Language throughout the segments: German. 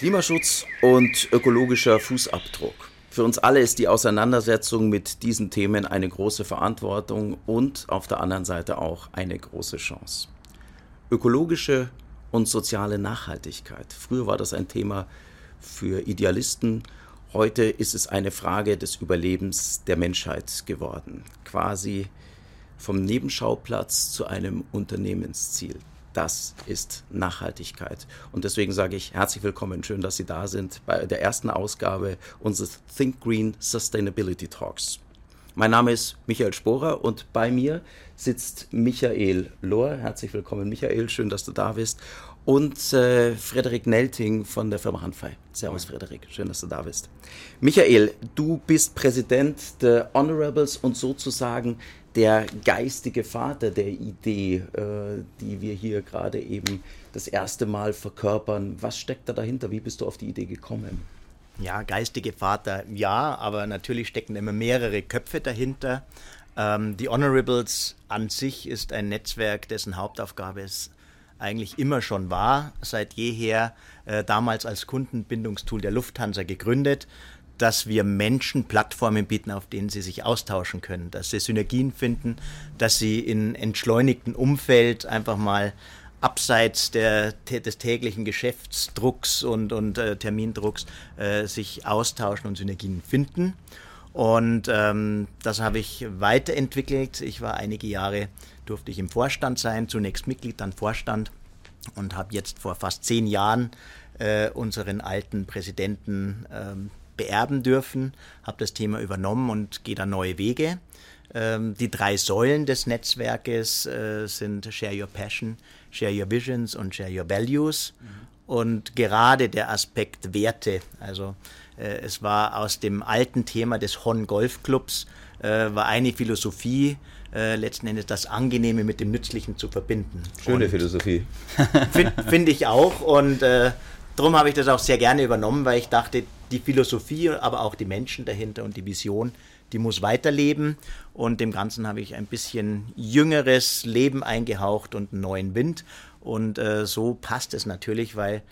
Klimaschutz und ökologischer Fußabdruck. Für uns alle ist die Auseinandersetzung mit diesen Themen eine große Verantwortung und auf der anderen Seite auch eine große Chance. Ökologische und soziale Nachhaltigkeit. Früher war das ein Thema für Idealisten, heute ist es eine Frage des Überlebens der Menschheit geworden. Quasi vom Nebenschauplatz zu einem Unternehmensziel. Das ist Nachhaltigkeit. Und deswegen sage ich herzlich willkommen, schön, dass Sie da sind bei der ersten Ausgabe unseres Think Green Sustainability Talks. Mein Name ist Michael Sporer und bei mir sitzt Michael Lohr. Herzlich willkommen, Michael. Schön, dass du da bist. Und äh, Frederik Nelting von der Firma Hanfei. Servus, Frederik. Schön, dass du da bist. Michael, du bist Präsident der Honorables und sozusagen der geistige Vater der Idee, äh, die wir hier gerade eben das erste Mal verkörpern. Was steckt da dahinter? Wie bist du auf die Idee gekommen? Ja, geistige Vater, ja, aber natürlich stecken immer mehrere Köpfe dahinter. Ähm, die Honorables an sich ist ein Netzwerk, dessen Hauptaufgabe es eigentlich immer schon war, seit jeher, äh, damals als Kundenbindungstool der Lufthansa gegründet, dass wir Menschen Plattformen bieten, auf denen sie sich austauschen können, dass sie Synergien finden, dass sie in entschleunigtem Umfeld einfach mal abseits der, des täglichen Geschäftsdrucks und, und äh, Termindrucks äh, sich austauschen und Synergien finden. Und ähm, das habe ich weiterentwickelt. Ich war einige Jahre, durfte ich im Vorstand sein, zunächst Mitglied, dann Vorstand und habe jetzt vor fast zehn Jahren äh, unseren alten Präsidenten ähm, beerben dürfen, habe das Thema übernommen und gehe da neue Wege. Ähm, die drei Säulen des Netzwerkes äh, sind Share Your Passion, Share Your Visions und Share Your Values. Mhm. Und gerade der Aspekt Werte, also äh, es war aus dem alten Thema des Hon Golf Clubs, äh, war eine Philosophie, äh, letzten Endes das Angenehme mit dem Nützlichen zu verbinden. Schöne und Philosophie. Finde find ich auch und äh, darum habe ich das auch sehr gerne übernommen, weil ich dachte, die Philosophie, aber auch die Menschen dahinter und die Vision, die muss weiterleben. Und dem Ganzen habe ich ein bisschen jüngeres Leben eingehaucht und einen neuen Wind. Und äh, so passt es natürlich, weil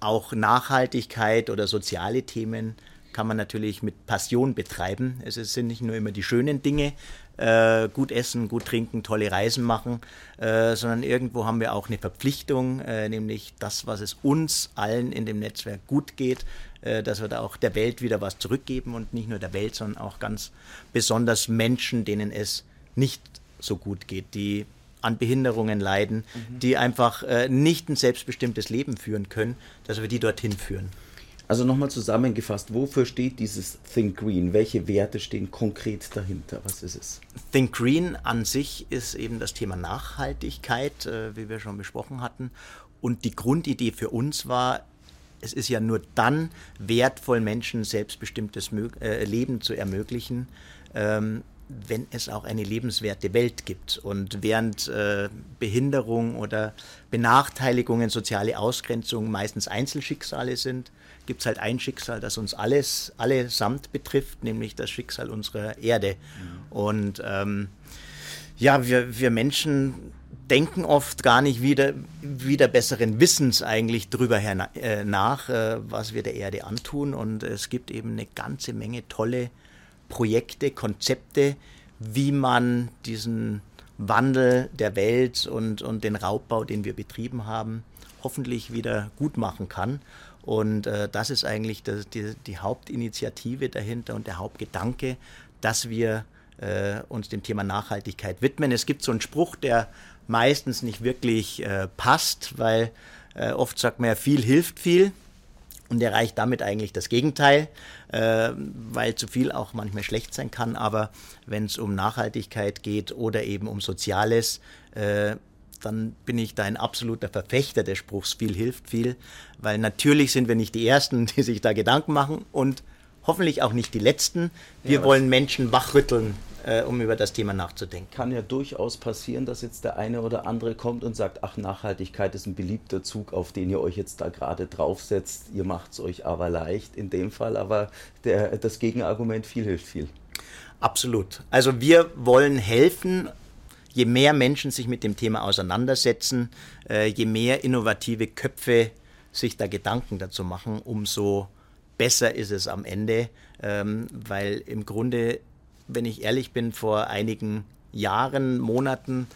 auch Nachhaltigkeit oder soziale Themen kann man natürlich mit Passion betreiben. Es sind nicht nur immer die schönen Dinge, äh, gut essen, gut trinken, tolle Reisen machen, äh, sondern irgendwo haben wir auch eine Verpflichtung, äh, nämlich das, was es uns allen in dem Netzwerk gut geht, äh, dass wir da auch der Welt wieder was zurückgeben und nicht nur der Welt, sondern auch ganz besonders Menschen, denen es nicht so gut geht, die an Behinderungen leiden, mhm. die einfach äh, nicht ein selbstbestimmtes Leben führen können, dass wir die dorthin führen. Also nochmal zusammengefasst, wofür steht dieses Think Green? Welche Werte stehen konkret dahinter? Was ist es? Think Green an sich ist eben das Thema Nachhaltigkeit, äh, wie wir schon besprochen hatten. Und die Grundidee für uns war, es ist ja nur dann wertvoll, Menschen selbstbestimmtes äh, Leben zu ermöglichen, ähm, wenn es auch eine lebenswerte Welt gibt. Und während äh, Behinderung oder Benachteiligungen, soziale Ausgrenzung meistens Einzelschicksale sind, gibt es halt ein Schicksal, das uns alles, allesamt betrifft, nämlich das Schicksal unserer Erde. Mhm. Und ähm, ja, wir, wir Menschen denken oft gar nicht wieder, wieder besseren Wissens eigentlich drüber her, äh, nach, äh, was wir der Erde antun. Und es gibt eben eine ganze Menge tolle Projekte, Konzepte, wie man diesen Wandel der Welt und, und den Raubbau, den wir betrieben haben, hoffentlich wieder gut machen kann. Und äh, das ist eigentlich das, die, die, Hauptinitiative dahinter und der Hauptgedanke, dass wir äh, uns dem Thema Nachhaltigkeit widmen. Es gibt so einen Spruch, der meistens nicht wirklich äh, passt, weil äh, oft sagt man ja, viel hilft viel und erreicht damit eigentlich das Gegenteil, äh, weil zu viel auch manchmal schlecht sein kann. Aber wenn es um Nachhaltigkeit geht oder eben um Soziales, äh, dann bin ich da ein absoluter Verfechter des Spruchs, viel hilft viel, weil natürlich sind wir nicht die Ersten, die sich da Gedanken machen und hoffentlich auch nicht die Letzten. Wir ja, wollen Menschen wachrütteln äh, um über das Thema nachzudenken. Kann ja durchaus passieren, dass jetzt der eine oder andere kommt und sagt, ach, Nachhaltigkeit ist ein beliebter Zug, auf den ihr euch jetzt da gerade draufsetzt. Ihr macht es euch aber leicht in dem Fall, aber der, das Gegenargument viel hilft viel. Absolut. Also wir wollen helfen, je mehr Menschen sich mit dem Thema auseinandersetzen, äh, je mehr innovative Köpfe sich da Gedanken dazu machen, umso besser ist es am Ende, ähm, weil im Grunde, wenn ich ehrlich bin, vor einigen Jahren, Monaten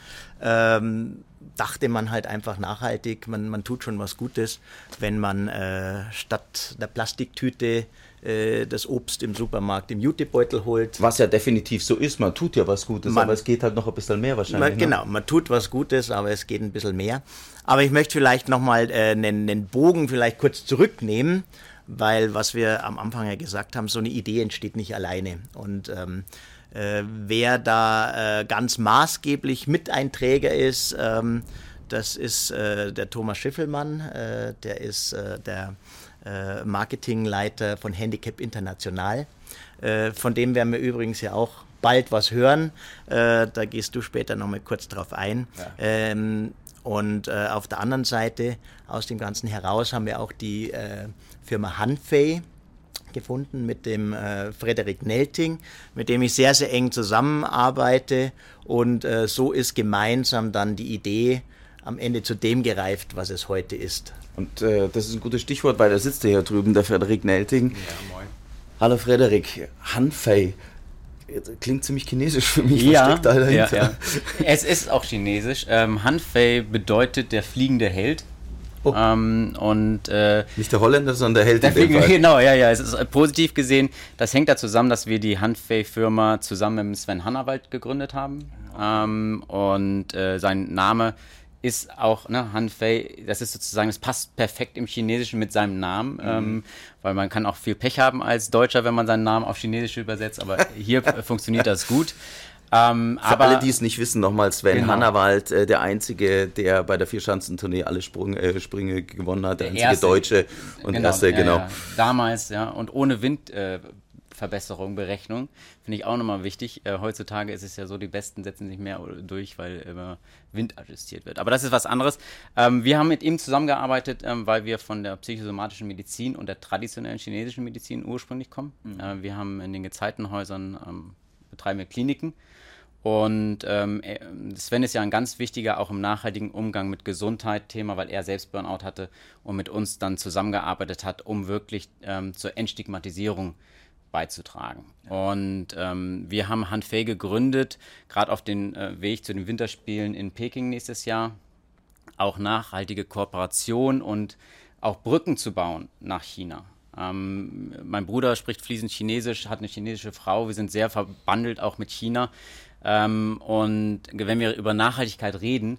ähm, dachte man halt einfach nachhaltig, man, man tut schon was Gutes, wenn man äh, statt der Plastiktüte äh, das Obst im Supermarkt im Jutebeutel holt. Was ja definitiv so ist, man tut ja was Gutes, man, aber es geht halt noch ein bisschen mehr wahrscheinlich. Man, ne? genau, man tut was Gutes, aber es geht ein bisschen mehr. Aber ich möchte vielleicht nochmal äh, einen, einen Bogen vielleicht kurz zurücknehmen, weil was wir am Anfang ja gesagt haben, so eine Idee entsteht nicht alleine. Und ähm, äh, wer da äh, ganz maßgeblich Miteinträger ist, ähm, das ist äh, der Thomas Schiffelmann, äh, der ist äh, der äh, Marketingleiter von Handicap International. von dem werden wir übrigens ja auch bald was hören. da gehst du später nochmal kurz drauf ein. Ja. Ähm, und auf der anderen Seite, aus dem Ganzen heraus, haben wir auch die Firma Hanfei gefunden mit dem äh, Frederik Nelting, mit dem ich sehr, sehr eng zusammenarbeite. Und äh, so ist gemeinsam dann die Idee am Ende zu dem gereift, was es heute ist. Und äh, das ist ein gutes Stichwort, weil da sitzt ja hier drüben, der Frederik Nelting. Ja, moin. Hallo Frederik, Hanfei. Klingt ziemlich chinesisch für mich. Ja, ja, ja, es ist auch chinesisch. Ähm, Hanfei bedeutet der fliegende Held. Oh. Ähm, und, äh, Nicht der Holländer, sondern der Held. Der Fliegen, genau, ja, ja. Es ist äh, positiv gesehen. Das hängt da zusammen, dass wir die Handfei-Firma zusammen mit Sven Hannawald gegründet haben. Ähm, und äh, sein Name ist auch, ne, Han Fei, das ist sozusagen, es passt perfekt im Chinesischen mit seinem Namen, mhm. ähm, weil man kann auch viel Pech haben als Deutscher, wenn man seinen Namen auf Chinesisch übersetzt, aber hier funktioniert das gut. Ähm, Für aber, alle, die es nicht wissen, nochmal Sven genau. Hannawald, äh, der Einzige, der bei der Vierschanzentournee alle Sprung, äh, Sprünge gewonnen hat, der, der einzige erste, Deutsche und genau, erste, genau. Ja, damals, ja, und ohne Windverbesserung, äh, Berechnung, finde ich auch nochmal wichtig. Äh, heutzutage ist es ja so, die Besten setzen sich mehr durch, weil immer Wind adjustiert wird. Aber das ist was anderes. Ähm, wir haben mit ihm zusammengearbeitet, ähm, weil wir von der psychosomatischen Medizin und der traditionellen chinesischen Medizin ursprünglich kommen. Mhm. Äh, wir haben in den Gezeitenhäusern ähm, betreiben wir Kliniken und ähm, Sven ist ja ein ganz wichtiger, auch im nachhaltigen Umgang mit Gesundheit Thema, weil er selbst Burnout hatte und mit uns dann zusammengearbeitet hat, um wirklich ähm, zur Entstigmatisierung beizutragen. Ja. Und ähm, wir haben Hanfei gegründet, gerade auf den äh, Weg zu den Winterspielen in Peking nächstes Jahr, auch nachhaltige Kooperation und auch Brücken zu bauen nach China. Ähm, mein Bruder spricht fließend Chinesisch, hat eine chinesische Frau. Wir sind sehr verbandelt auch mit China. Ähm, und wenn wir über Nachhaltigkeit reden,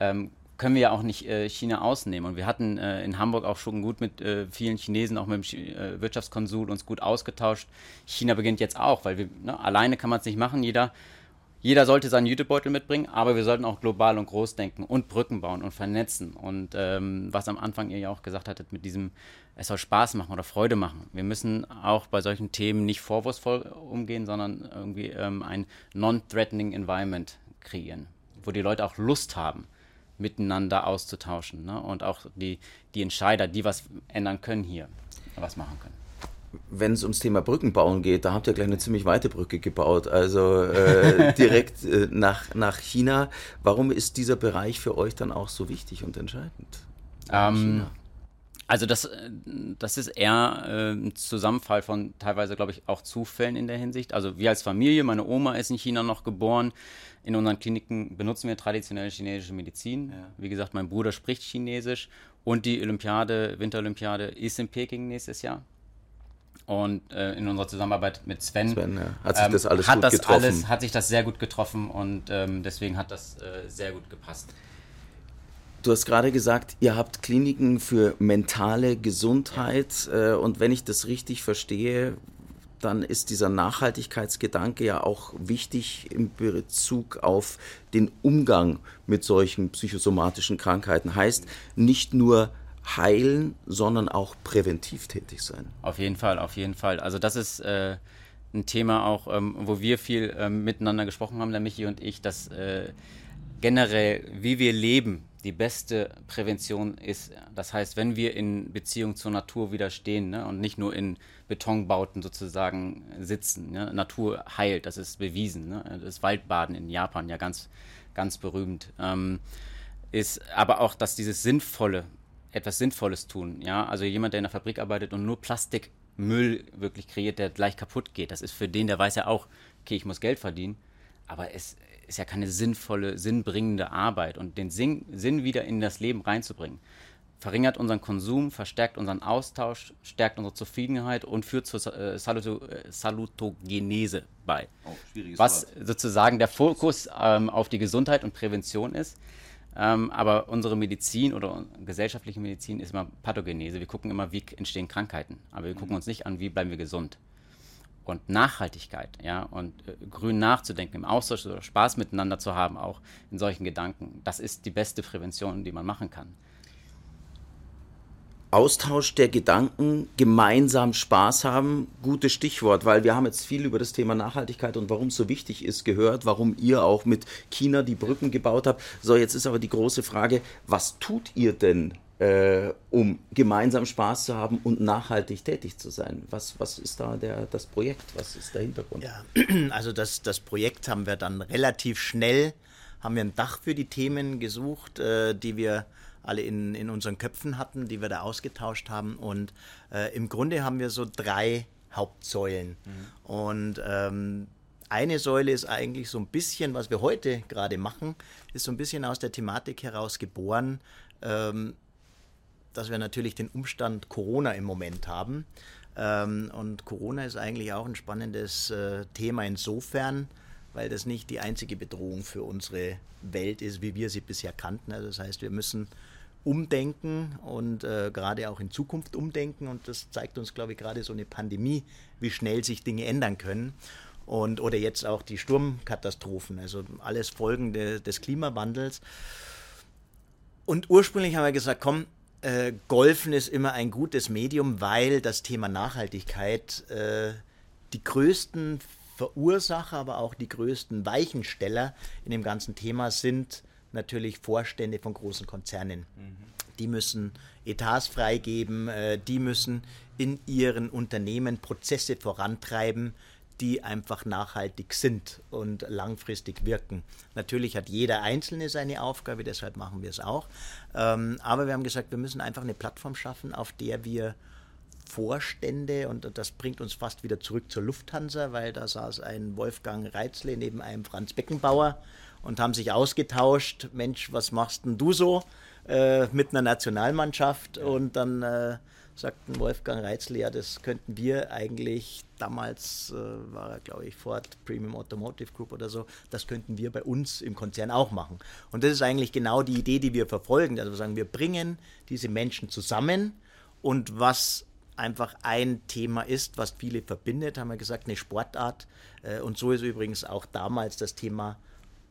ähm, können wir ja auch nicht äh, China ausnehmen. Und wir hatten äh, in Hamburg auch schon gut mit äh, vielen Chinesen, auch mit dem äh, Wirtschaftskonsul uns gut ausgetauscht. China beginnt jetzt auch, weil wir ne, alleine kann man es nicht machen. Jeder, jeder sollte seinen Jutebeutel mitbringen, aber wir sollten auch global und groß denken und Brücken bauen und vernetzen. Und ähm, was am Anfang ihr ja auch gesagt hattet mit diesem, es soll Spaß machen oder Freude machen. Wir müssen auch bei solchen Themen nicht vorwurfsvoll umgehen, sondern irgendwie ähm, ein non-threatening Environment kreieren, wo die Leute auch Lust haben miteinander auszutauschen ne? und auch die, die Entscheider, die was ändern können hier, was machen können. Wenn es ums Thema Brückenbauen geht, da habt ihr gleich eine ziemlich weite Brücke gebaut, also äh, direkt äh, nach, nach China. Warum ist dieser Bereich für euch dann auch so wichtig und entscheidend? Ähm, also das, das ist eher äh, ein Zusammenfall von teilweise, glaube ich, auch Zufällen in der Hinsicht. Also wir als Familie, meine Oma ist in China noch geboren. In unseren Kliniken benutzen wir traditionelle chinesische Medizin. Ja. Wie gesagt, mein Bruder spricht Chinesisch und die Olympiade, Winterolympiade ist in Peking nächstes Jahr. Und äh, in unserer Zusammenarbeit mit Sven, Sven ja. hat sich das alles ähm, gut das getroffen. Alles, hat sich das sehr gut getroffen und ähm, deswegen hat das äh, sehr gut gepasst. Du hast gerade gesagt, ihr habt Kliniken für mentale Gesundheit äh, und wenn ich das richtig verstehe, dann ist dieser Nachhaltigkeitsgedanke ja auch wichtig in Bezug auf den Umgang mit solchen psychosomatischen Krankheiten. Heißt nicht nur heilen, sondern auch präventiv tätig sein. Auf jeden Fall, auf jeden Fall. Also das ist äh, ein Thema auch, ähm, wo wir viel ähm, miteinander gesprochen haben, der Michi und ich, dass äh, generell, wie wir leben, die beste Prävention ist. Das heißt, wenn wir in Beziehung zur Natur wieder stehen ne, und nicht nur in Betonbauten sozusagen sitzen. Ne? Natur heilt, das ist bewiesen. Ne? Das Waldbaden in Japan ja ganz, ganz berühmt. Ähm, ist aber auch, dass dieses Sinnvolle, etwas Sinnvolles tun. Ja? Also jemand, der in der Fabrik arbeitet und nur Plastikmüll wirklich kreiert, der gleich kaputt geht. Das ist für den, der weiß ja auch, okay, ich muss Geld verdienen, aber es ist ja keine sinnvolle, sinnbringende Arbeit und den Sinn, Sinn wieder in das Leben reinzubringen verringert unseren Konsum, verstärkt unseren Austausch, stärkt unsere Zufriedenheit und führt zur äh, Saluto, äh, Salutogenese bei. Oh, was Wort. sozusagen der Fokus ähm, auf die Gesundheit und Prävention ist. Ähm, aber unsere Medizin oder gesellschaftliche Medizin ist immer Pathogenese. Wir gucken immer, wie entstehen Krankheiten. Aber wir gucken uns nicht an, wie bleiben wir gesund. Und Nachhaltigkeit, ja, und äh, grün nachzudenken, im Austausch oder Spaß miteinander zu haben, auch in solchen Gedanken, das ist die beste Prävention, die man machen kann. Austausch der Gedanken, gemeinsam Spaß haben, gutes Stichwort, weil wir haben jetzt viel über das Thema Nachhaltigkeit und warum es so wichtig ist gehört, warum ihr auch mit China die Brücken gebaut habt. So, jetzt ist aber die große Frage, was tut ihr denn, äh, um gemeinsam Spaß zu haben und nachhaltig tätig zu sein? Was, was ist da der, das Projekt? Was ist der Hintergrund? Ja, also das, das Projekt haben wir dann relativ schnell, haben wir ein Dach für die Themen gesucht, äh, die wir alle in, in unseren Köpfen hatten, die wir da ausgetauscht haben. Und äh, im Grunde haben wir so drei Hauptsäulen. Mhm. Und ähm, eine Säule ist eigentlich so ein bisschen, was wir heute gerade machen, ist so ein bisschen aus der Thematik heraus geboren, ähm, dass wir natürlich den Umstand Corona im Moment haben. Ähm, und Corona ist eigentlich auch ein spannendes äh, Thema insofern, weil das nicht die einzige Bedrohung für unsere Welt ist, wie wir sie bisher kannten. Also das heißt, wir müssen umdenken und äh, gerade auch in Zukunft umdenken. Und das zeigt uns, glaube ich, gerade so eine Pandemie, wie schnell sich Dinge ändern können. Und, oder jetzt auch die Sturmkatastrophen, also alles Folgen de, des Klimawandels. Und ursprünglich haben wir gesagt, komm, äh, Golfen ist immer ein gutes Medium, weil das Thema Nachhaltigkeit äh, die größten Verursacher, aber auch die größten Weichensteller in dem ganzen Thema sind natürlich Vorstände von großen Konzernen. Mhm. Die müssen Etats freigeben, äh, die müssen in ihren Unternehmen Prozesse vorantreiben, die einfach nachhaltig sind und langfristig wirken. Natürlich hat jeder Einzelne seine Aufgabe, deshalb machen wir es auch. Ähm, aber wir haben gesagt, wir müssen einfach eine Plattform schaffen, auf der wir Vorstände, und das bringt uns fast wieder zurück zur Lufthansa, weil da saß ein Wolfgang Reitzle neben einem Franz Beckenbauer und haben sich ausgetauscht. Mensch, was machst denn du so äh, mit einer Nationalmannschaft? Und dann äh, sagten Wolfgang Reitzl, ja, das könnten wir eigentlich, damals äh, war er, glaube ich, Ford Premium Automotive Group oder so, das könnten wir bei uns im Konzern auch machen. Und das ist eigentlich genau die Idee, die wir verfolgen. Also wir sagen, wir bringen diese Menschen zusammen und was einfach ein Thema ist, was viele verbindet, haben wir gesagt, eine Sportart. Äh, und so ist übrigens auch damals das Thema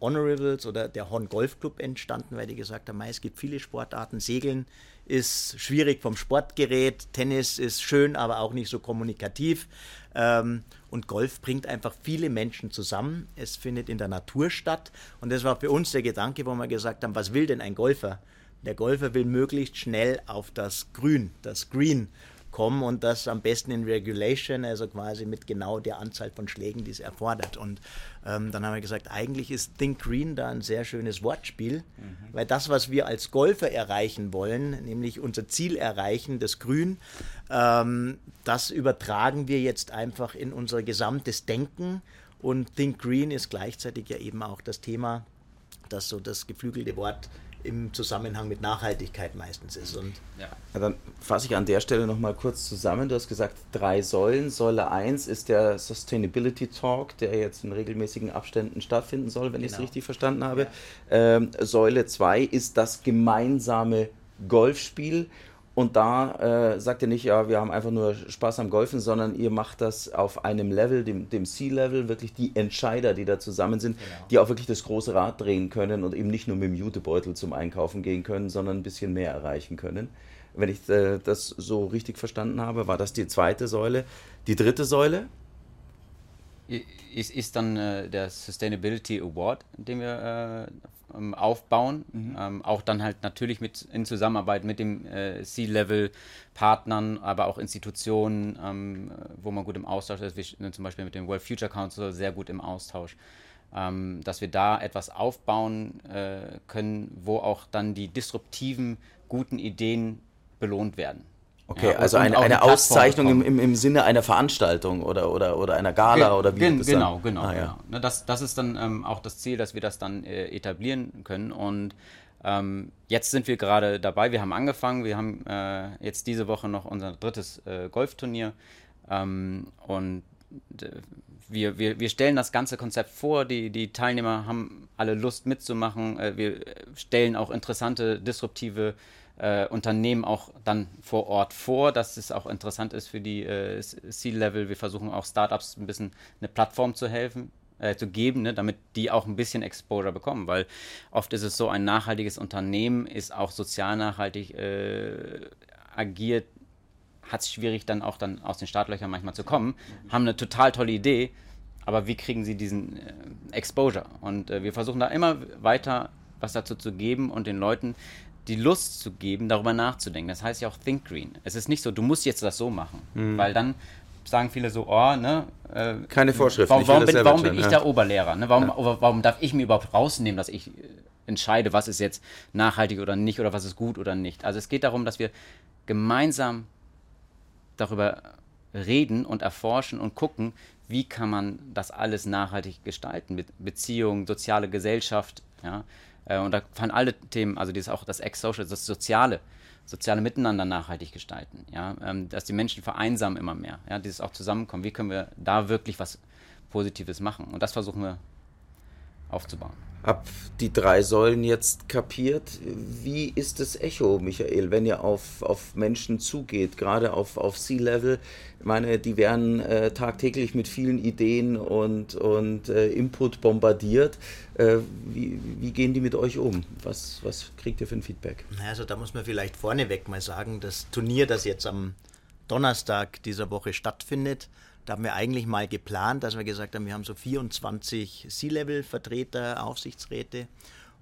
Honorables oder der Horn Golf Club entstanden, weil die gesagt haben, es gibt viele Sportarten. Segeln ist schwierig vom Sportgerät, Tennis ist schön, aber auch nicht so kommunikativ. Ähm, und Golf bringt einfach viele Menschen zusammen. Es findet in der Natur statt. Und das war für uns der Gedanke, wo wir gesagt haben, was will denn ein Golfer? Der Golfer will möglichst schnell auf das Grün, das Green kommen und das am besten in Regulation, also quasi mit genau der Anzahl von Schlägen, die es erfordert. Und ähm, dann haben wir gesagt, eigentlich ist Think Green da ein sehr schönes Wortspiel, mhm. weil das, was wir als Golfer erreichen wollen, nämlich unser Ziel erreichen, das Grün, ähm, das übertragen wir jetzt einfach in unser gesamtes Denken. Und Think Green ist gleichzeitig ja eben auch das Thema, das so das geflügelte Wort im Zusammenhang mit Nachhaltigkeit meistens ist. Und ja. ja dann fasse ich an der Stelle nochmal kurz zusammen. Du hast gesagt, drei Säulen. Säule 1 ist der Sustainability Talk, der jetzt in regelmäßigen Abständen stattfinden soll, wenn genau. ich es richtig verstanden habe. Ja. Ähm, Säule 2 ist das gemeinsame Golfspiel. Und da äh, sagt ihr nicht, ja, wir haben einfach nur Spaß am Golfen, sondern ihr macht das auf einem Level, dem, dem C-Level, wirklich die Entscheider, die da zusammen sind, genau. die auch wirklich das große Rad drehen können und eben nicht nur mit dem Jutebeutel zum Einkaufen gehen können, sondern ein bisschen mehr erreichen können. Wenn ich äh, das so richtig verstanden habe, war das die zweite Säule. Die dritte Säule? ist, ist dann äh, der Sustainability Award, den wir äh, ähm, aufbauen. Mhm. Ähm, auch dann halt natürlich mit in Zusammenarbeit mit dem äh, C-Level-Partnern, aber auch Institutionen, ähm, wo man gut im Austausch ist, wie zum Beispiel mit dem World Future Council sehr gut im Austausch. Ähm, dass wir da etwas aufbauen äh, können, wo auch dann die disruptiven, guten Ideen belohnt werden. Okay, ja, also eine, eine Auszeichnung im, im, im Sinne einer Veranstaltung oder, oder, oder einer Gala Ge oder wie gen, Genau, genau. Ah, ja. genau. Ne, das, das ist dann ähm, auch das Ziel, dass wir das dann äh, etablieren können. Und ähm, jetzt sind wir gerade dabei. Wir haben angefangen. Wir haben äh, jetzt diese Woche noch unser drittes äh, Golfturnier. Ähm, und äh, wir, wir, wir stellen das ganze Konzept vor. Die, die Teilnehmer haben alle Lust mitzumachen. Äh, wir stellen auch interessante, disruptive äh, Unternehmen auch dann vor Ort vor, dass es auch interessant ist für die äh, C-Level. Wir versuchen auch Startups ein bisschen eine Plattform zu helfen, äh, zu geben, ne, damit die auch ein bisschen Exposure bekommen, weil oft ist es so, ein nachhaltiges Unternehmen ist auch sozial nachhaltig äh, agiert, hat es schwierig dann auch dann aus den Startlöchern manchmal zu kommen, haben eine total tolle Idee, aber wie kriegen sie diesen äh, Exposure? Und äh, wir versuchen da immer weiter was dazu zu geben und den Leuten die Lust zu geben, darüber nachzudenken. Das heißt ja auch Think Green. Es ist nicht so, du musst jetzt das so machen, mhm. weil dann sagen viele so, oh, ne? Äh, Keine Vorschrift. Warum, warum, bin, warum bin, ich ja. der Oberlehrer? Ne? Warum, ja. warum darf ich mir überhaupt rausnehmen, dass ich äh, entscheide, was ist jetzt nachhaltig oder nicht oder was ist gut oder nicht? Also es geht darum, dass wir gemeinsam darüber reden und erforschen und gucken, wie kann man das alles nachhaltig gestalten, mit Beziehungen, soziale Gesellschaft, ja, äh, und da fallen alle Themen, also dieses auch das Ex-Social, das Soziale, soziale Miteinander nachhaltig gestalten, ja, ähm, dass die Menschen vereinsamen immer mehr, ja, dieses auch Zusammenkommen, wie können wir da wirklich was Positives machen? Und das versuchen wir aufzubauen. Hab die drei Säulen jetzt kapiert. Wie ist das Echo, Michael, wenn ihr auf, auf Menschen zugeht, gerade auf, auf Sea-Level? Ich meine, die werden äh, tagtäglich mit vielen Ideen und, und äh, Input bombardiert. Äh, wie, wie gehen die mit euch um? Was, was kriegt ihr für ein Feedback? Also da muss man vielleicht vorneweg mal sagen, das Turnier, das jetzt am Donnerstag dieser Woche stattfindet, da haben wir eigentlich mal geplant, dass wir gesagt haben, wir haben so 24 C-Level-Vertreter, Aufsichtsräte.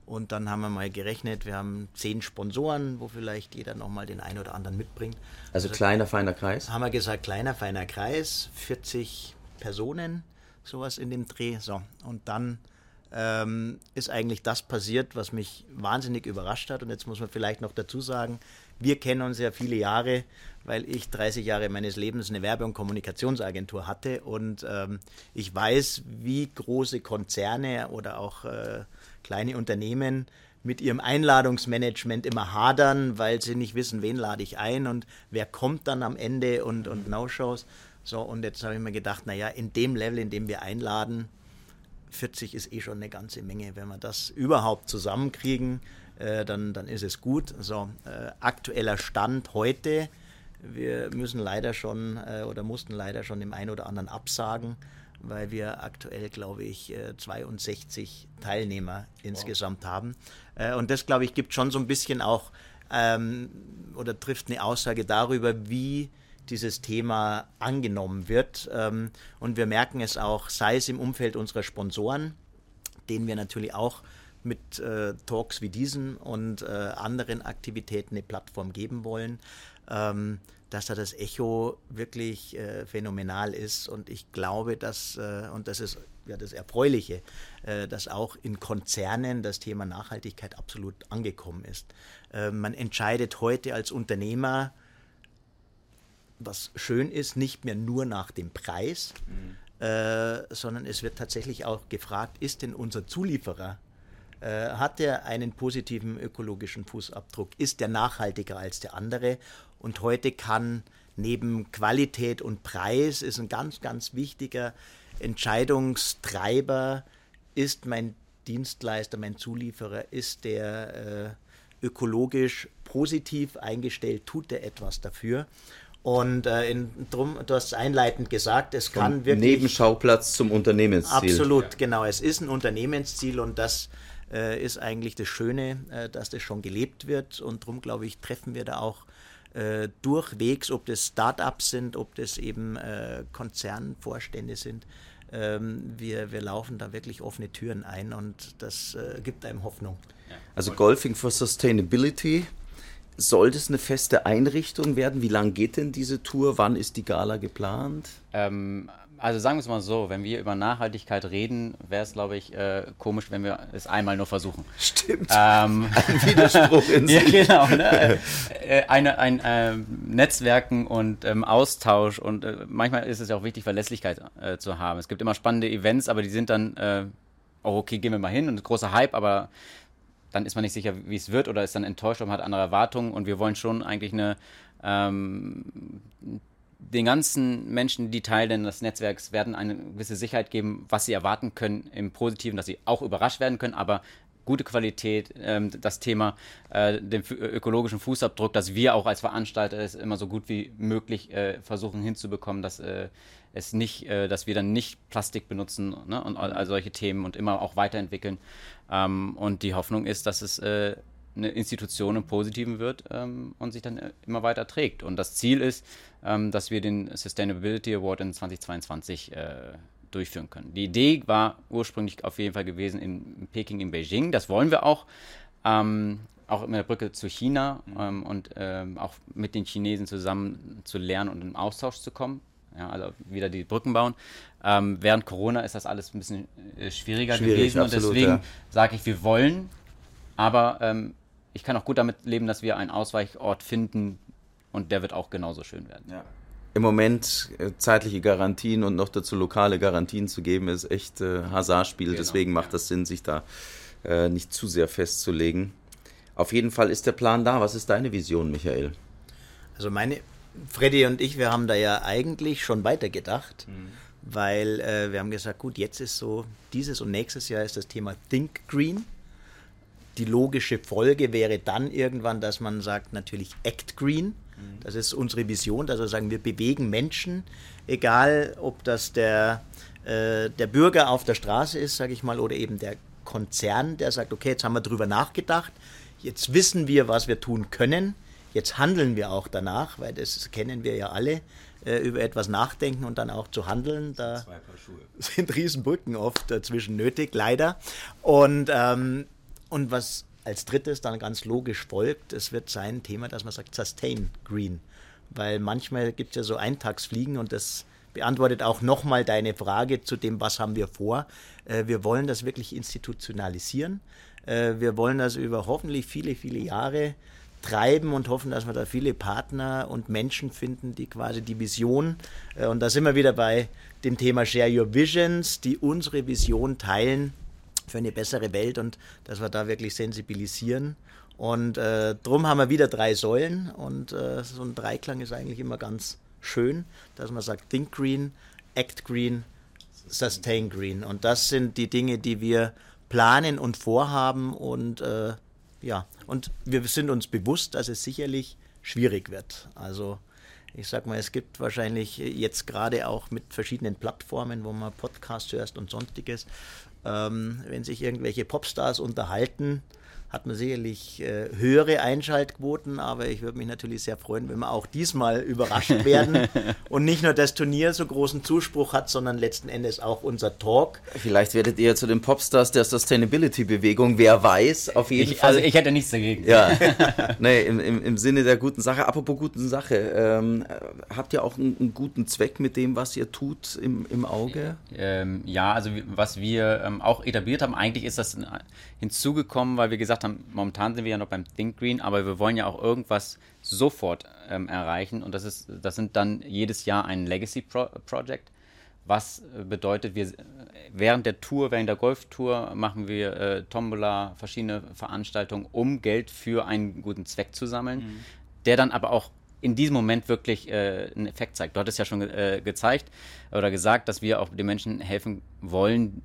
Und dann haben wir mal gerechnet, wir haben zehn Sponsoren, wo vielleicht jeder nochmal den einen oder anderen mitbringt. Also, also kleiner, feiner Kreis? Haben wir gesagt, kleiner, feiner Kreis, 40 Personen, sowas in dem Dreh. So, und dann ähm, ist eigentlich das passiert, was mich wahnsinnig überrascht hat. Und jetzt muss man vielleicht noch dazu sagen, wir kennen uns ja viele Jahre, weil ich 30 Jahre meines Lebens eine Werbe- und Kommunikationsagentur hatte und ähm, ich weiß, wie große Konzerne oder auch äh, kleine Unternehmen mit ihrem Einladungsmanagement immer hadern, weil sie nicht wissen, wen lade ich ein und wer kommt dann am Ende und, und No-Shows. So, und jetzt habe ich mir gedacht, naja, in dem Level, in dem wir einladen, 40 ist eh schon eine ganze Menge. Wenn wir das überhaupt zusammenkriegen, äh, dann, dann ist es gut. So, äh, aktueller Stand heute wir müssen leider schon äh, oder mussten leider schon dem einen oder anderen absagen, weil wir aktuell, glaube ich, 62 äh, Teilnehmer insgesamt wow. haben. Äh, und das, glaube ich, gibt schon so ein bisschen auch ähm, oder trifft eine Aussage darüber, wie dieses Thema angenommen wird. Ähm, und wir merken es auch, sei es im Umfeld unserer Sponsoren, denen wir natürlich auch mit äh, Talks wie diesen und äh, anderen Aktivitäten eine Plattform geben wollen, ähm, dass da das Echo wirklich äh, phänomenal ist. Und ich glaube, dass, äh, und das ist ja das Erfreuliche, äh, dass auch in Konzernen das Thema Nachhaltigkeit absolut angekommen ist. Äh, man entscheidet heute als Unternehmer, was schön ist, nicht mehr nur nach dem Preis, mhm. sondern es wird tatsächlich auch gefragt, ist denn unser Zulieferer hat er einen positiven ökologischen Fußabdruck? Ist der nachhaltiger als der andere? Und heute kann neben Qualität und Preis ist ein ganz, ganz wichtiger Entscheidungstreiber, ist mein Dienstleister, mein Zulieferer, ist der äh, ökologisch positiv eingestellt, tut er etwas dafür? Und äh, in, drum, du hast einleitend gesagt, es Vom kann wirklich. Nebenschauplatz zum Unternehmensziel. Absolut, genau. Es ist ein Unternehmensziel und das äh, ist eigentlich das Schöne, äh, dass das schon gelebt wird. Und darum, glaube ich, treffen wir da auch äh, durchwegs, ob das Start-ups sind, ob das eben äh, Konzernvorstände sind, ähm, wir, wir laufen da wirklich offene Türen ein und das äh, gibt einem Hoffnung. Also Golfing for Sustainability. Soll das eine feste Einrichtung werden? Wie lang geht denn diese Tour? Wann ist die Gala geplant? Ähm, also sagen wir es mal so, wenn wir über Nachhaltigkeit reden, wäre es, glaube ich, äh, komisch, wenn wir es einmal nur versuchen. Stimmt. Ähm, Ein Widerspruch in ja, sich. genau. Ne? Äh, eine, ein äh, Netzwerken und ähm, Austausch und äh, manchmal ist es ja auch wichtig, Verlässlichkeit äh, zu haben. Es gibt immer spannende Events, aber die sind dann, äh, oh, okay, gehen wir mal hin und großer Hype, aber dann ist man nicht sicher, wie es wird oder ist dann enttäuscht und hat andere Erwartungen und wir wollen schon eigentlich eine ähm, den ganzen Menschen, die Teil des Netzwerks werden, eine gewisse Sicherheit geben, was sie erwarten können im Positiven, dass sie auch überrascht werden können, aber gute Qualität, ähm, das Thema, äh, den ökologischen Fußabdruck, dass wir auch als Veranstalter es immer so gut wie möglich äh, versuchen hinzubekommen, dass äh, es nicht, äh, dass wir dann nicht Plastik benutzen ne, und all, all, solche Themen und immer auch weiterentwickeln. Ähm, und die Hoffnung ist, dass es äh, eine Institution im Positiven wird ähm, und sich dann äh, immer weiter trägt. Und das Ziel ist, ähm, dass wir den Sustainability Award in 2022 äh, durchführen können. Die Idee war ursprünglich auf jeden Fall gewesen in Peking, in Beijing. Das wollen wir auch. Ähm, auch mit der Brücke zu China ähm, und ähm, auch mit den Chinesen zusammen zu lernen und im Austausch zu kommen. Ja, also wieder die Brücken bauen. Ähm, während Corona ist das alles ein bisschen äh, schwieriger Schwierig, gewesen absolut, und deswegen ja. sage ich, wir wollen, aber ähm, ich kann auch gut damit leben, dass wir einen Ausweichort finden und der wird auch genauso schön werden. Ja. Im Moment äh, zeitliche Garantien und noch dazu lokale Garantien zu geben, ist echt äh, Hasardspiel. Genau, Deswegen macht ja. das Sinn, sich da äh, nicht zu sehr festzulegen. Auf jeden Fall ist der Plan da. Was ist deine Vision, Michael? Also meine, Freddy und ich, wir haben da ja eigentlich schon weitergedacht, weil äh, wir haben gesagt, gut, jetzt ist so, dieses und nächstes Jahr ist das Thema Think Green. Die logische Folge wäre dann irgendwann, dass man sagt, natürlich Act Green. Das ist unsere Vision, dass wir sagen, wir bewegen Menschen, egal ob das der, äh, der Bürger auf der Straße ist, sage ich mal, oder eben der Konzern, der sagt, okay, jetzt haben wir drüber nachgedacht, jetzt wissen wir, was wir tun können, jetzt handeln wir auch danach, weil das kennen wir ja alle, äh, über etwas nachdenken und dann auch zu handeln. Da sind Riesenbrücken oft dazwischen nötig, leider. Und, ähm, und was als drittes dann ganz logisch folgt, es wird sein Thema, dass man sagt Sustain Green. Weil manchmal gibt es ja so Eintagsfliegen und das beantwortet auch nochmal deine Frage zu dem, was haben wir vor. Äh, wir wollen das wirklich institutionalisieren. Äh, wir wollen das über hoffentlich viele, viele Jahre treiben und hoffen, dass wir da viele Partner und Menschen finden, die quasi die Vision, äh, und da sind wir wieder bei dem Thema Share Your Visions, die unsere Vision teilen für eine bessere Welt und dass wir da wirklich sensibilisieren. Und äh, drum haben wir wieder drei Säulen und äh, so ein Dreiklang ist eigentlich immer ganz schön, dass man sagt, Think Green, Act Green, Sustain Green. Und das sind die Dinge, die wir planen und vorhaben und äh, ja, und wir sind uns bewusst, dass es sicherlich schwierig wird. Also ich sag mal, es gibt wahrscheinlich jetzt gerade auch mit verschiedenen Plattformen, wo man Podcasts hörst und sonstiges, ähm, wenn sich irgendwelche Popstars unterhalten, hat man sicherlich äh, höhere Einschaltquoten, aber ich würde mich natürlich sehr freuen, wenn wir auch diesmal überrascht werden und nicht nur das Turnier so großen Zuspruch hat, sondern letzten Endes auch unser Talk. Vielleicht werdet ihr zu den Popstars der Sustainability-Bewegung, wer weiß, auf jeden Ich, Fall. also ich hätte nichts dagegen. Ja, nee, im, im, im Sinne der guten Sache. Apropos guten Sache, ähm, habt ihr auch einen, einen, guten Zweck mit dem, was ihr tut, im, im Auge? Ähm, ja, also was wir ähm, auch etabliert haben, eigentlich ist das hinzugekommen, weil wir gesagt haben, momentan sind wir ja noch beim Think Green, aber wir wollen ja auch irgendwas sofort ähm, erreichen und das ist, das sind dann jedes Jahr ein Legacy Pro Project. Was bedeutet, wir während der Tour, während der Golftour machen wir äh, Tombola, verschiedene Veranstaltungen, um Geld für einen guten Zweck zu sammeln, mhm. der dann aber auch in diesem Moment wirklich äh, einen Effekt zeigt. Du hattest ja schon äh, gezeigt oder gesagt, dass wir auch den Menschen helfen wollen,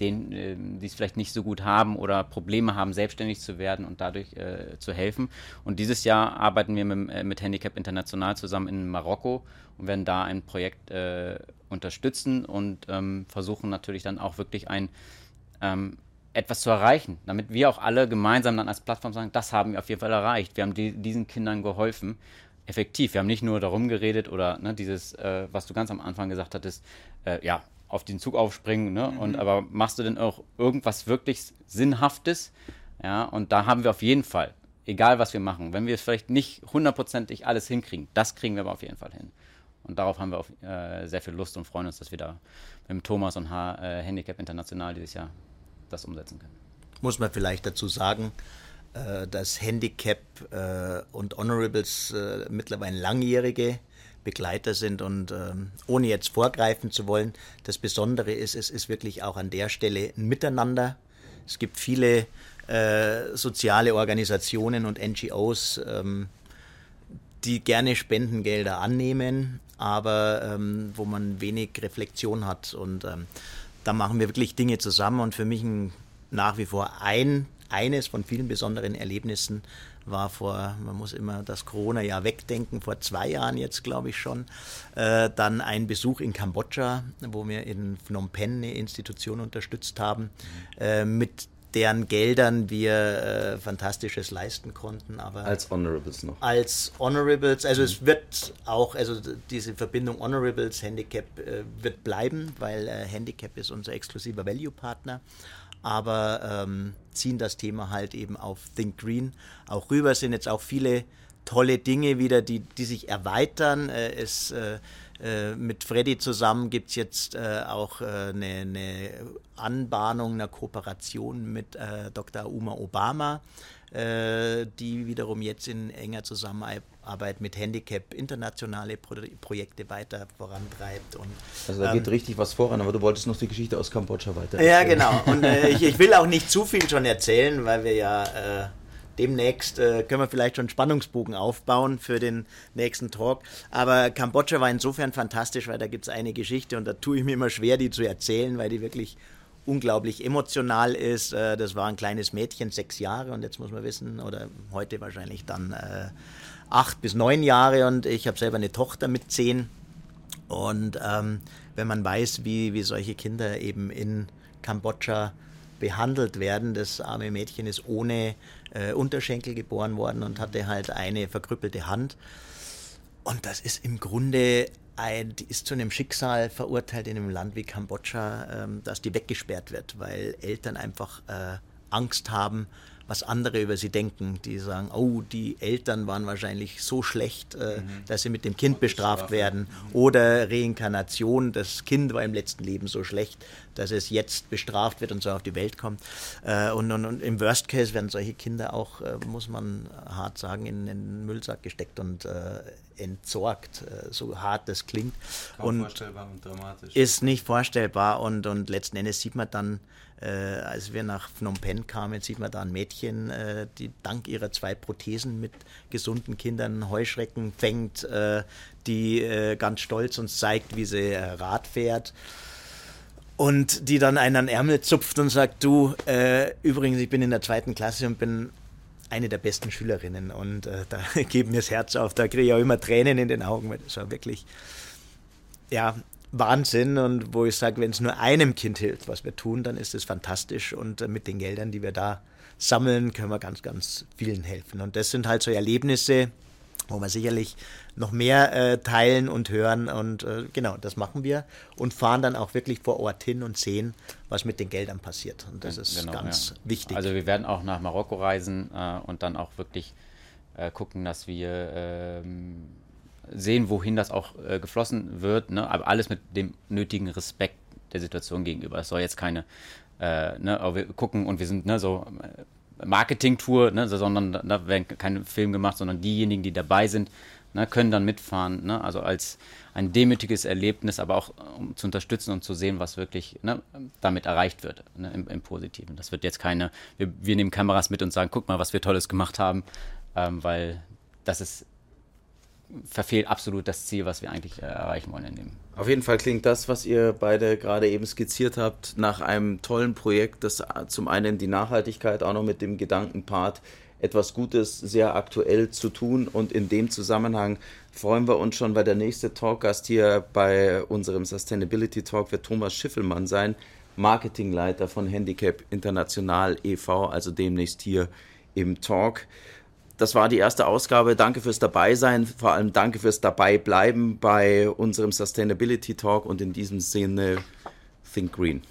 denen, äh, die es vielleicht nicht so gut haben oder Probleme haben, selbstständig zu werden und dadurch äh, zu helfen. Und dieses Jahr arbeiten wir mit, äh, mit Handicap International zusammen in Marokko und werden da ein Projekt äh, unterstützen und ähm, versuchen natürlich dann auch wirklich ein ähm, etwas zu erreichen, damit wir auch alle gemeinsam dann als Plattform sagen, das haben wir auf jeden Fall erreicht. Wir haben die, diesen Kindern geholfen. Effektiv. Wir haben nicht nur darum geredet oder ne, dieses, äh, was du ganz am Anfang gesagt hattest, äh, ja, auf den Zug aufspringen, ne? Mhm. Und aber machst du denn auch irgendwas wirklich Sinnhaftes? Ja, und da haben wir auf jeden Fall, egal was wir machen, wenn wir vielleicht nicht hundertprozentig alles hinkriegen, das kriegen wir aber auf jeden Fall hin. Und darauf haben wir auch äh, sehr viel Lust und freuen uns, dass wir da mit Thomas und H äh, Handicap International dieses Jahr das umsetzen können. Muss man vielleicht dazu sagen, äh, dass Handicap äh, und Honorables äh, mittlerweile langjährige Begleiter sind und ähm, ohne jetzt vorgreifen zu wollen, das Besondere ist, es ist wirklich auch an der Stelle ein Miteinander. Es gibt viele äh, soziale Organisationen und NGOs, ähm, die gerne Spendengelder annehmen, aber ähm, wo man wenig Reflexion hat. Und ähm, da machen wir wirklich Dinge zusammen. Und für mich ein, nach wie vor ein, eines von vielen besonderen Erlebnissen war vor, man muss immer das Corona-Jahr wegdenken, vor zwei Jahren jetzt glaube ich schon, äh, dann ein Besuch in Kambodscha, wo wir in Phnom Penh eine Institution unterstützt haben, äh, mit deren Geldern wir äh, Fantastisches leisten konnten. Aber als Honorables noch. Als Honorables, also mhm. es wird auch, also diese Verbindung Honorables, Handicap äh, wird bleiben, weil äh, Handicap ist unser exklusiver Value-Partner. Aber ähm, ziehen das Thema halt eben auf Think Green auch rüber. Es sind jetzt auch viele tolle Dinge wieder, die, die sich erweitern. Äh, es äh, äh, mit Freddy zusammen gibt es jetzt äh, auch eine, äh, eine, Anbahnung einer Kooperation mit Dr. Uma Obama, die wiederum jetzt in enger Zusammenarbeit mit Handicap internationale Pro Projekte weiter vorantreibt. Und, also da geht ähm, richtig was voran, aber du wolltest noch die Geschichte aus Kambodscha weiter. Ja, genau. Und ich, ich, will auch nicht zu viel schon erzählen, weil wir ja demnächst äh, können wir vielleicht schon Spannungsbogen aufbauen für den nächsten Talk. Aber Kambodscha war insofern fantastisch, weil da gibt es eine Geschichte und da tue ich mir immer schwer, die zu erzählen, weil die wirklich unglaublich emotional ist. Äh, das war ein kleines Mädchen, sechs Jahre und jetzt muss man wissen, oder heute wahrscheinlich dann äh, acht bis neun Jahre und ich habe selber eine Tochter mit zehn. Und ähm, wenn man weiß, wie, wie solche Kinder eben in Kambodscha behandelt werden. Das arme Mädchen ist ohne äh, Unterschenkel geboren worden und hatte halt eine verkrüppelte Hand. Und das ist im Grunde ein, ist zu einem Schicksal verurteilt in einem Land wie Kambodscha, ähm, dass die weggesperrt wird, weil Eltern einfach äh, Angst haben, was andere über sie denken. Die sagen, oh, die Eltern waren wahrscheinlich so schlecht, äh, mhm. dass sie mit dem Kind bestraft werden. Oder Reinkarnation, das Kind war im letzten Leben so schlecht, dass es jetzt bestraft wird und so auf die Welt kommt. Äh, und, und, und, im Worst Case werden solche Kinder auch, äh, muss man hart sagen, in den Müllsack gesteckt und äh, entsorgt, äh, so hart das klingt. Kaum und vorstellbar und dramatisch. Ist nicht vorstellbar und, und letzten Endes sieht man dann, äh, als wir nach Phnom Penh kamen, sieht man da ein Mädchen, äh, die dank ihrer zwei Prothesen mit gesunden Kindern Heuschrecken fängt, äh, die äh, ganz stolz uns zeigt, wie sie äh, Rad fährt. Und die dann einen an den Ärmel zupft und sagt, du, äh, übrigens, ich bin in der zweiten Klasse und bin eine der besten Schülerinnen. Und da geht mir das Herz auf, da kriege ich auch immer Tränen in den Augen, weil das war wirklich, ja, Wahnsinn und wo ich sage, wenn es nur einem Kind hilft, was wir tun, dann ist es fantastisch und äh, mit den Geldern, die wir da sammeln, können wir ganz, ganz vielen helfen. Und das sind halt so Erlebnisse, wo wir sicherlich noch mehr äh, teilen und hören und äh, genau, das machen wir und fahren dann auch wirklich vor Ort hin und sehen, was mit den Geldern passiert. Und das ist genau, ganz ja. wichtig. Also wir werden auch nach Marokko reisen äh, und dann auch wirklich äh, gucken, dass wir ähm, sehen, wohin das auch äh, geflossen wird, ne? aber alles mit dem nötigen Respekt der Situation gegenüber. Es soll jetzt keine, äh, ne, aber wir gucken und wir sind ne, so äh, Marketing-Tour, ne, sondern da werden keine Filme gemacht, sondern diejenigen, die dabei sind, ne, können dann mitfahren. Ne? Also als ein demütiges Erlebnis, aber auch um zu unterstützen und zu sehen, was wirklich ne, damit erreicht wird ne, im, im, Positiven. Das wird jetzt keine, wir, wir, nehmen Kameras mit und sagen, guck mal, was wir Tolles gemacht haben, ähm, weil das ist verfehlt absolut das Ziel, was wir eigentlich äh, erreichen wollen in dem. Auf jeden Fall klingt das, was ihr beide gerade eben skizziert habt, nach einem tollen Projekt, das zum einen die Nachhaltigkeit auch noch mit dem Gedankenpart etwas Gutes sehr aktuell zu tun und in dem Zusammenhang freuen wir uns schon, weil der nächste Talkgast hier bei unserem Sustainability Talk wird Thomas Schiffelmann sein, Marketingleiter von Handicap International e.V., also demnächst hier im Talk. Das war die erste Ausgabe. Danke fürs Dabeisein, vor allem danke fürs Dabeibleiben bei unserem Sustainability Talk und in diesem Sinne Think Green.